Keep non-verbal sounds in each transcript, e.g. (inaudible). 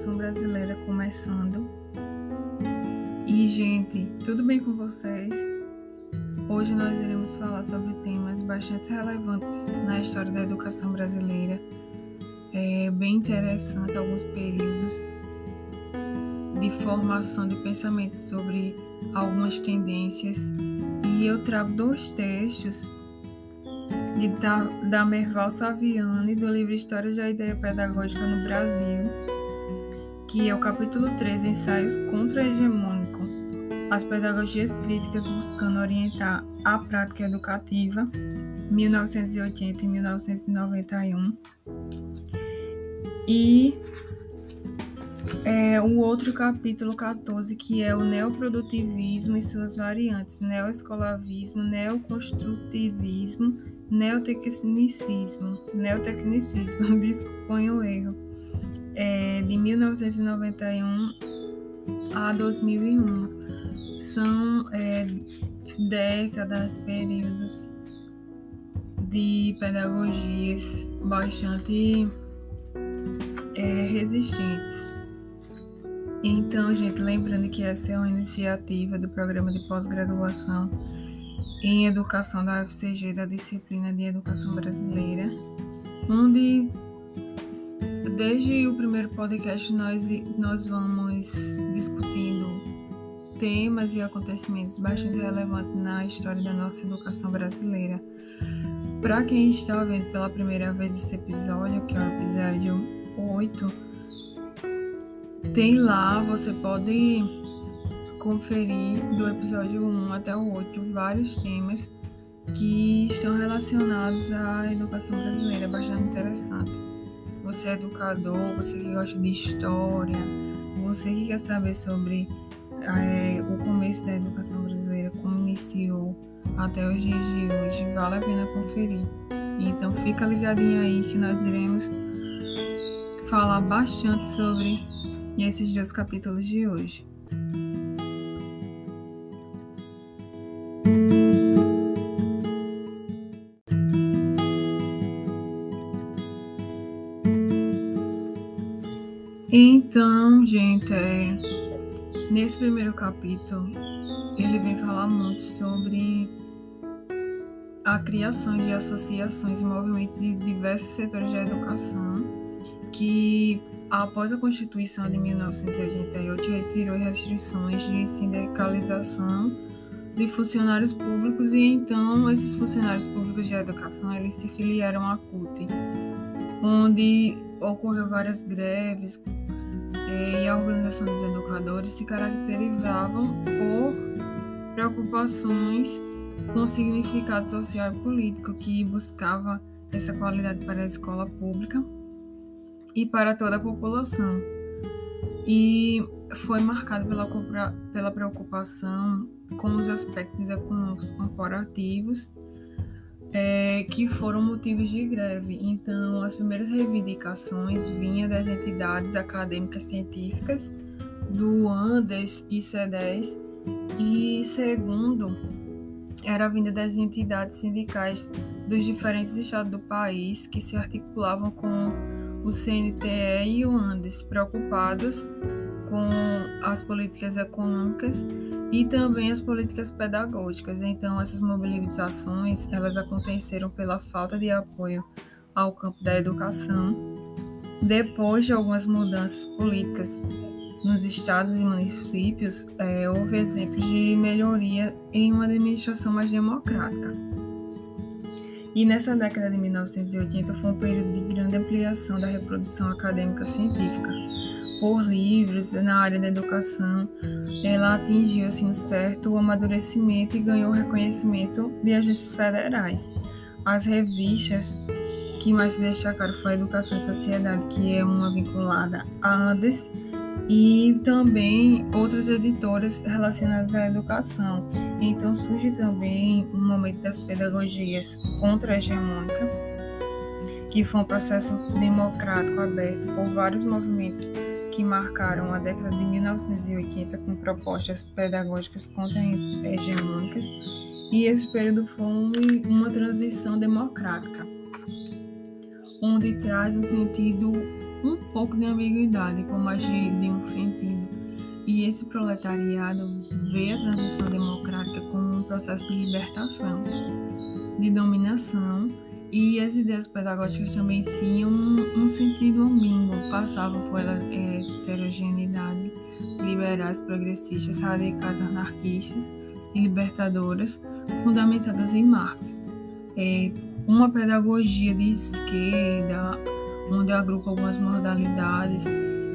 educação brasileira começando. E, gente, tudo bem com vocês? Hoje nós iremos falar sobre temas bastante relevantes na história da educação brasileira. É bem interessante alguns períodos de formação de pensamentos sobre algumas tendências. E eu trago dois textos de da Merval Saviani, do livro História da Ideia Pedagógica no Brasil, que é o capítulo 3, Ensaios Contra-Hegemônico, as Pedagogias Críticas buscando orientar a prática educativa, 1980 e 1991. E é, o outro capítulo 14, que é o neoprodutivismo e suas variantes, neoescolavismo, neoconstrutivismo, neotecnicismo, neotecnicismo, (laughs) desculpem o erro, é, de 1991 a 2001. São é, décadas, períodos de pedagogias bastante é, resistentes. Então, gente, lembrando que essa é uma iniciativa do programa de pós-graduação em educação da UFCG, da disciplina de educação brasileira, onde desde o primeiro podcast nós, nós vamos discutindo temas e acontecimentos bastante relevantes na história da nossa educação brasileira. Para quem está ouvindo pela primeira vez esse episódio, que é o episódio 8, tem lá, você pode conferir do episódio 1 até o 8 vários temas que estão relacionados à educação brasileira, bastante interessante. Você é educador, você que gosta de história, você que quer saber sobre é, o começo da educação brasileira, como iniciou até os dias de hoje, vale a pena conferir. Então fica ligadinho aí que nós iremos falar bastante sobre esses dois capítulos de hoje. Então, gente, é, nesse primeiro capítulo, ele vem falar muito sobre a criação de associações e movimentos de diversos setores da educação que após a Constituição de 1988, retirou restrições de sindicalização de funcionários públicos e então esses funcionários públicos de educação eles se filiaram à CUT, onde ocorreu várias greves e a organização dos educadores se caracterizavam por preocupações com significado social e político que buscava essa qualidade para a escola pública e para toda a população. E foi marcado pela, pela preocupação com os aspectos econômicos corporativos é, que foram motivos de greve. Então, as primeiras reivindicações vinham das entidades acadêmicas científicas, do ANDES e CEDES, e segundo, era vinda das entidades sindicais dos diferentes estados do país que se articulavam com o CNTE e o ANDES preocupados com as políticas econômicas e também as políticas pedagógicas. Então, essas mobilizações elas aconteceram pela falta de apoio ao campo da educação. Depois de algumas mudanças políticas nos estados e municípios, é, houve exemplos de melhoria em uma administração mais democrática. E nessa década de 1980 foi um período de grande ampliação da reprodução acadêmica científica por livros na área da educação. Ela atingiu assim, um certo amadurecimento e ganhou reconhecimento de agências federais. As revistas que mais se destacaram foi a Educação e Sociedade, que é uma vinculada à Andes, e também outras editoras relacionadas à educação. Então surge também um momento das pedagogias contra-hegemônica, que foi um processo democrático aberto por vários movimentos que marcaram a década de 1980 com propostas pedagógicas contra-hegemônicas, e esse período foi uma transição democrática onde traz um sentido um pouco de ambiguidade, como agir de um sentido. E esse proletariado vê a transição democrática como um processo de libertação, de dominação, e as ideias pedagógicas também tinham um, sentido ambíguo, passavam por heterogeneidade, liberais, progressistas, radicais, anarquistas e libertadoras, fundamentadas em Marx. É, uma pedagogia de esquerda, onde agrupa algumas modalidades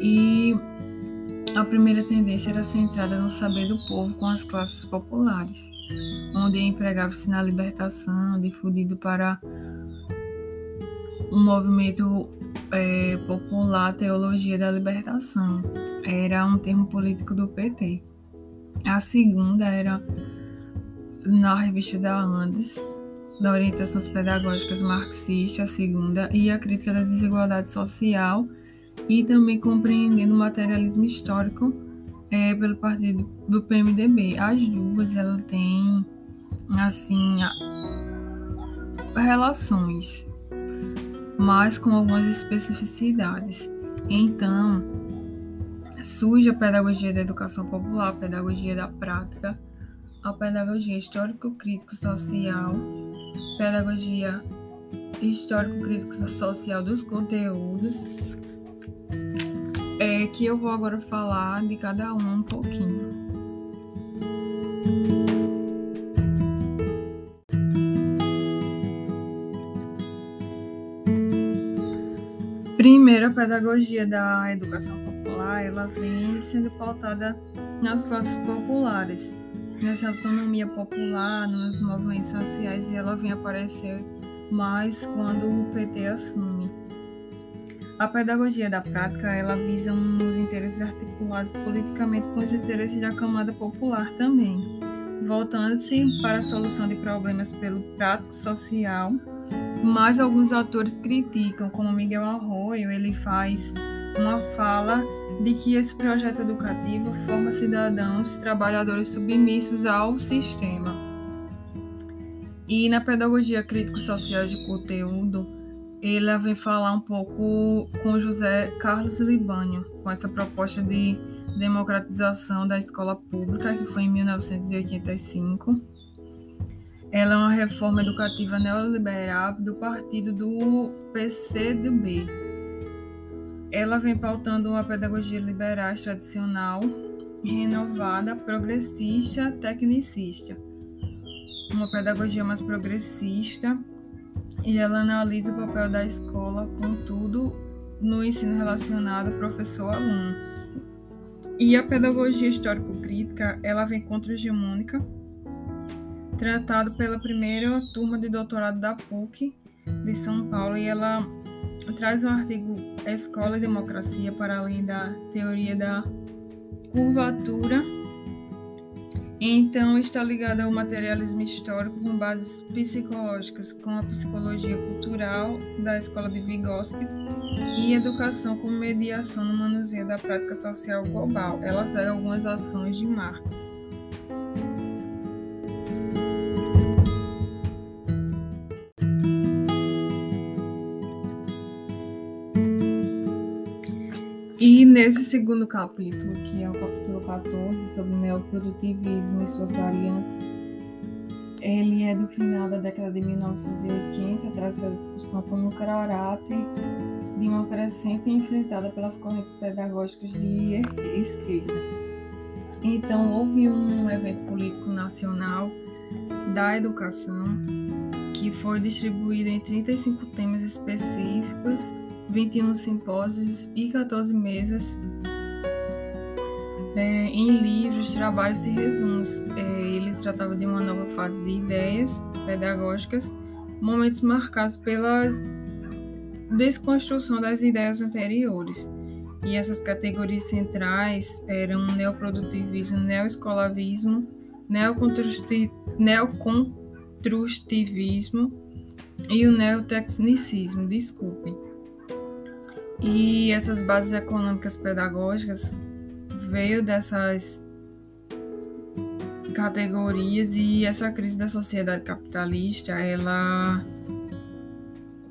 e a primeira tendência era centrada no saber do povo com as classes populares, onde empregava-se na libertação, difundido para um movimento é, popular Teologia da Libertação. Era um termo político do PT. A segunda era na revista da Andes, da Orientações Pedagógicas Marxista, a segunda, e a Crítica da Desigualdade Social, e também compreendendo o materialismo histórico é, pelo partido do PMDB. As duas, ela tem, assim, relações, mas com algumas especificidades. Então, surge a pedagogia da educação popular, a pedagogia da prática, a pedagogia histórico-crítico-social, pedagogia histórico-crítico-social dos conteúdos, é, que eu vou agora falar de cada um um pouquinho. Primeiro, a pedagogia da educação popular, ela vem sendo pautada nas classes populares, nessa autonomia popular, nos movimentos sociais, e ela vem aparecer mais quando o PT assume. A pedagogia da prática, ela visa os interesses articulados politicamente com os interesses da camada popular também, voltando-se para a solução de problemas pelo prático social mas alguns autores criticam, como Miguel Arroio, ele faz uma fala de que esse projeto educativo forma cidadãos trabalhadores submissos ao sistema. E na pedagogia crítico-social de conteúdo, ele vem falar um pouco com José Carlos Libânio, com essa proposta de democratização da escola pública, que foi em 1985 ela é uma reforma educativa neoliberal do partido do PCdoB. Ela vem pautando uma pedagogia liberal tradicional, renovada, progressista, tecnicista. Uma pedagogia mais progressista e ela analisa o papel da escola, contudo, no ensino relacionado professor-aluno. E a pedagogia histórico-crítica, ela vem contra-hegemônica, tratado pela primeira turma de doutorado da PUC de São Paulo e ela traz o artigo Escola e Democracia para além da teoria da curvatura. Então, está ligada ao materialismo histórico com bases psicológicas, com a psicologia cultural da escola de Vygotsky e educação como mediação no manuseio da prática social global. Ela segue algumas ações de Marx. E nesse segundo capítulo, que é o capítulo 14, sobre neoprodutivismo e suas variantes, ele é do final da década de 1980, traz a discussão como caráter de uma crescente enfrentada pelas correntes pedagógicas de esquerda. Então, houve um evento político nacional da educação que foi distribuído em 35 temas específicos 21 simpósios e 14 mesas é, em livros, trabalhos e resumos. É, ele tratava de uma nova fase de ideias pedagógicas, momentos marcados pela desconstrução das ideias anteriores. E essas categorias centrais eram neoprodutivismo, neoescolavismo, neoconstrutivismo e o neotecnicismo. Desculpem. E essas bases econômicas pedagógicas veio dessas categorias e essa crise da sociedade capitalista, ela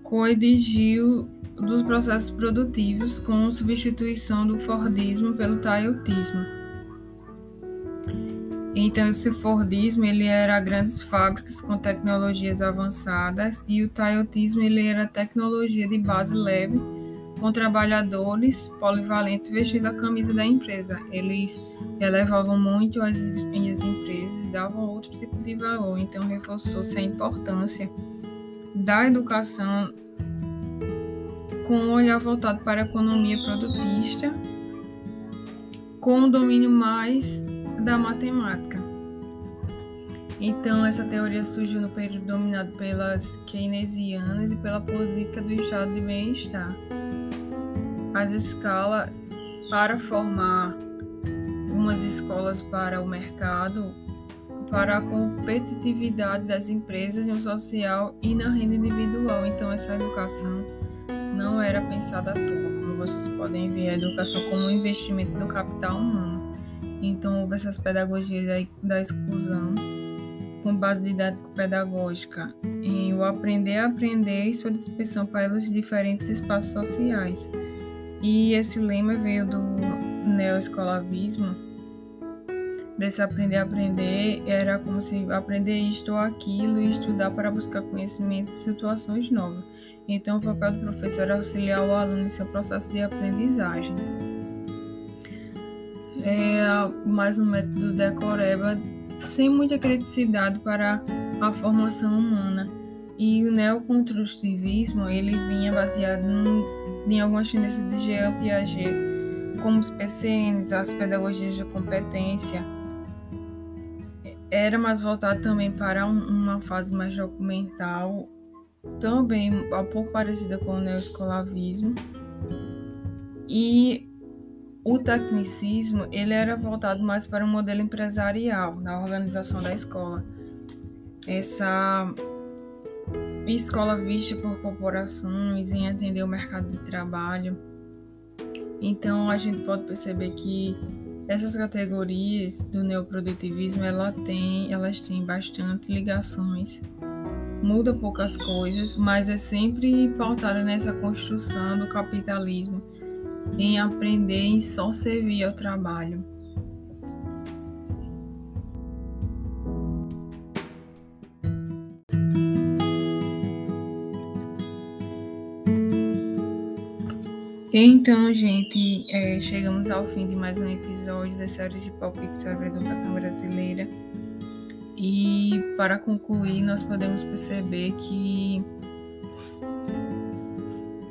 coedigiu dos processos produtivos com substituição do Fordismo pelo Toyotismo. Então, esse Fordismo ele era grandes fábricas com tecnologias avançadas e o Toyotismo ele era tecnologia de base leve com trabalhadores polivalentes vestindo a camisa da empresa. Eles elevavam muito as, as empresas e davam outro tipo de valor. Então, reforçou-se a importância da educação com um olhar voltado para a economia produtista, com um domínio mais da matemática. Então, essa teoria surgiu no período dominado pelas keynesianas e pela política do estado de bem-estar. As escalas para formar umas escolas para o mercado, para a competitividade das empresas no social e na renda individual. Então, essa educação não era pensada à toa, como vocês podem ver, a educação como um investimento no capital humano. Então, houve essas pedagogias da exclusão, com base didático-pedagógica, em o aprender a aprender e sua dispersão para os diferentes espaços sociais. E esse lema veio do neoescolavismo, desse aprender a aprender, era como se aprender isto ou aquilo e estudar para buscar conhecimento e situações novas. Então, o papel do professor é auxiliar o aluno em seu processo de aprendizagem. É mais um método decoreba sem muita criticidade para a formação humana. E o neoconstrutivismo ele vinha baseado em, em algumas tendências de Jean Piaget, como os PCNs, as pedagogias de competência. Era mais voltado também para um, uma fase mais documental também um pouco parecida com o neoescolavismo. E o tecnicismo ele era voltado mais para um modelo empresarial na organização da escola. Essa escola vista por corporações em atender o mercado de trabalho. Então a gente pode perceber que essas categorias do neoprodutivismo ela tem, elas têm bastante ligações muda poucas coisas, mas é sempre pautada nessa construção do capitalismo, em aprender em só servir ao trabalho. Então, gente, é, chegamos ao fim de mais um episódio da série de palpites sobre a educação brasileira. E para concluir, nós podemos perceber que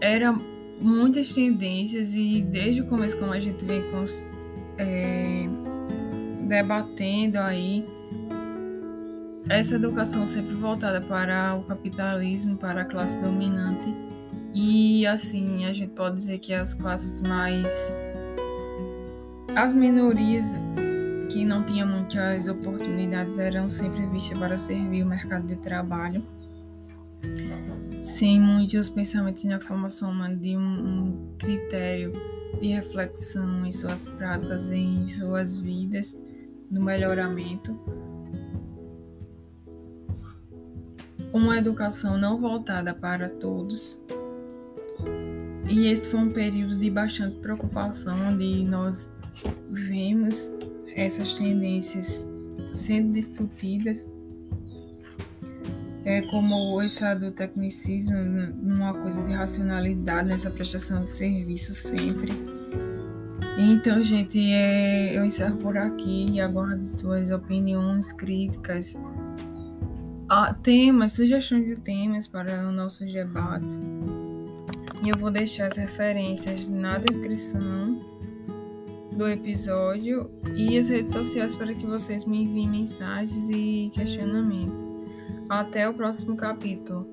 eram muitas tendências e desde o começo, como a gente vem é, debatendo aí, essa educação sempre voltada para o capitalismo, para a classe dominante. E assim, a gente pode dizer que as classes mais. as minorias que não tinha muitas oportunidades eram sempre vistas para servir o mercado de trabalho, sem muitos pensamentos na formação humana de um, um critério de reflexão em suas práticas, em suas vidas, no melhoramento. Uma educação não voltada para todos. E esse foi um período de bastante preocupação, onde nós vemos essas tendências sendo discutidas, é, como essa do tecnicismo, numa coisa de racionalidade nessa prestação de serviço sempre. Então, gente, é, eu encerro por aqui e aguardo suas opiniões, críticas, temas, sugestões de temas para os nossos debates. E eu vou deixar as referências na descrição do episódio e as redes sociais para que vocês me enviem mensagens e questionamentos. Até o próximo capítulo.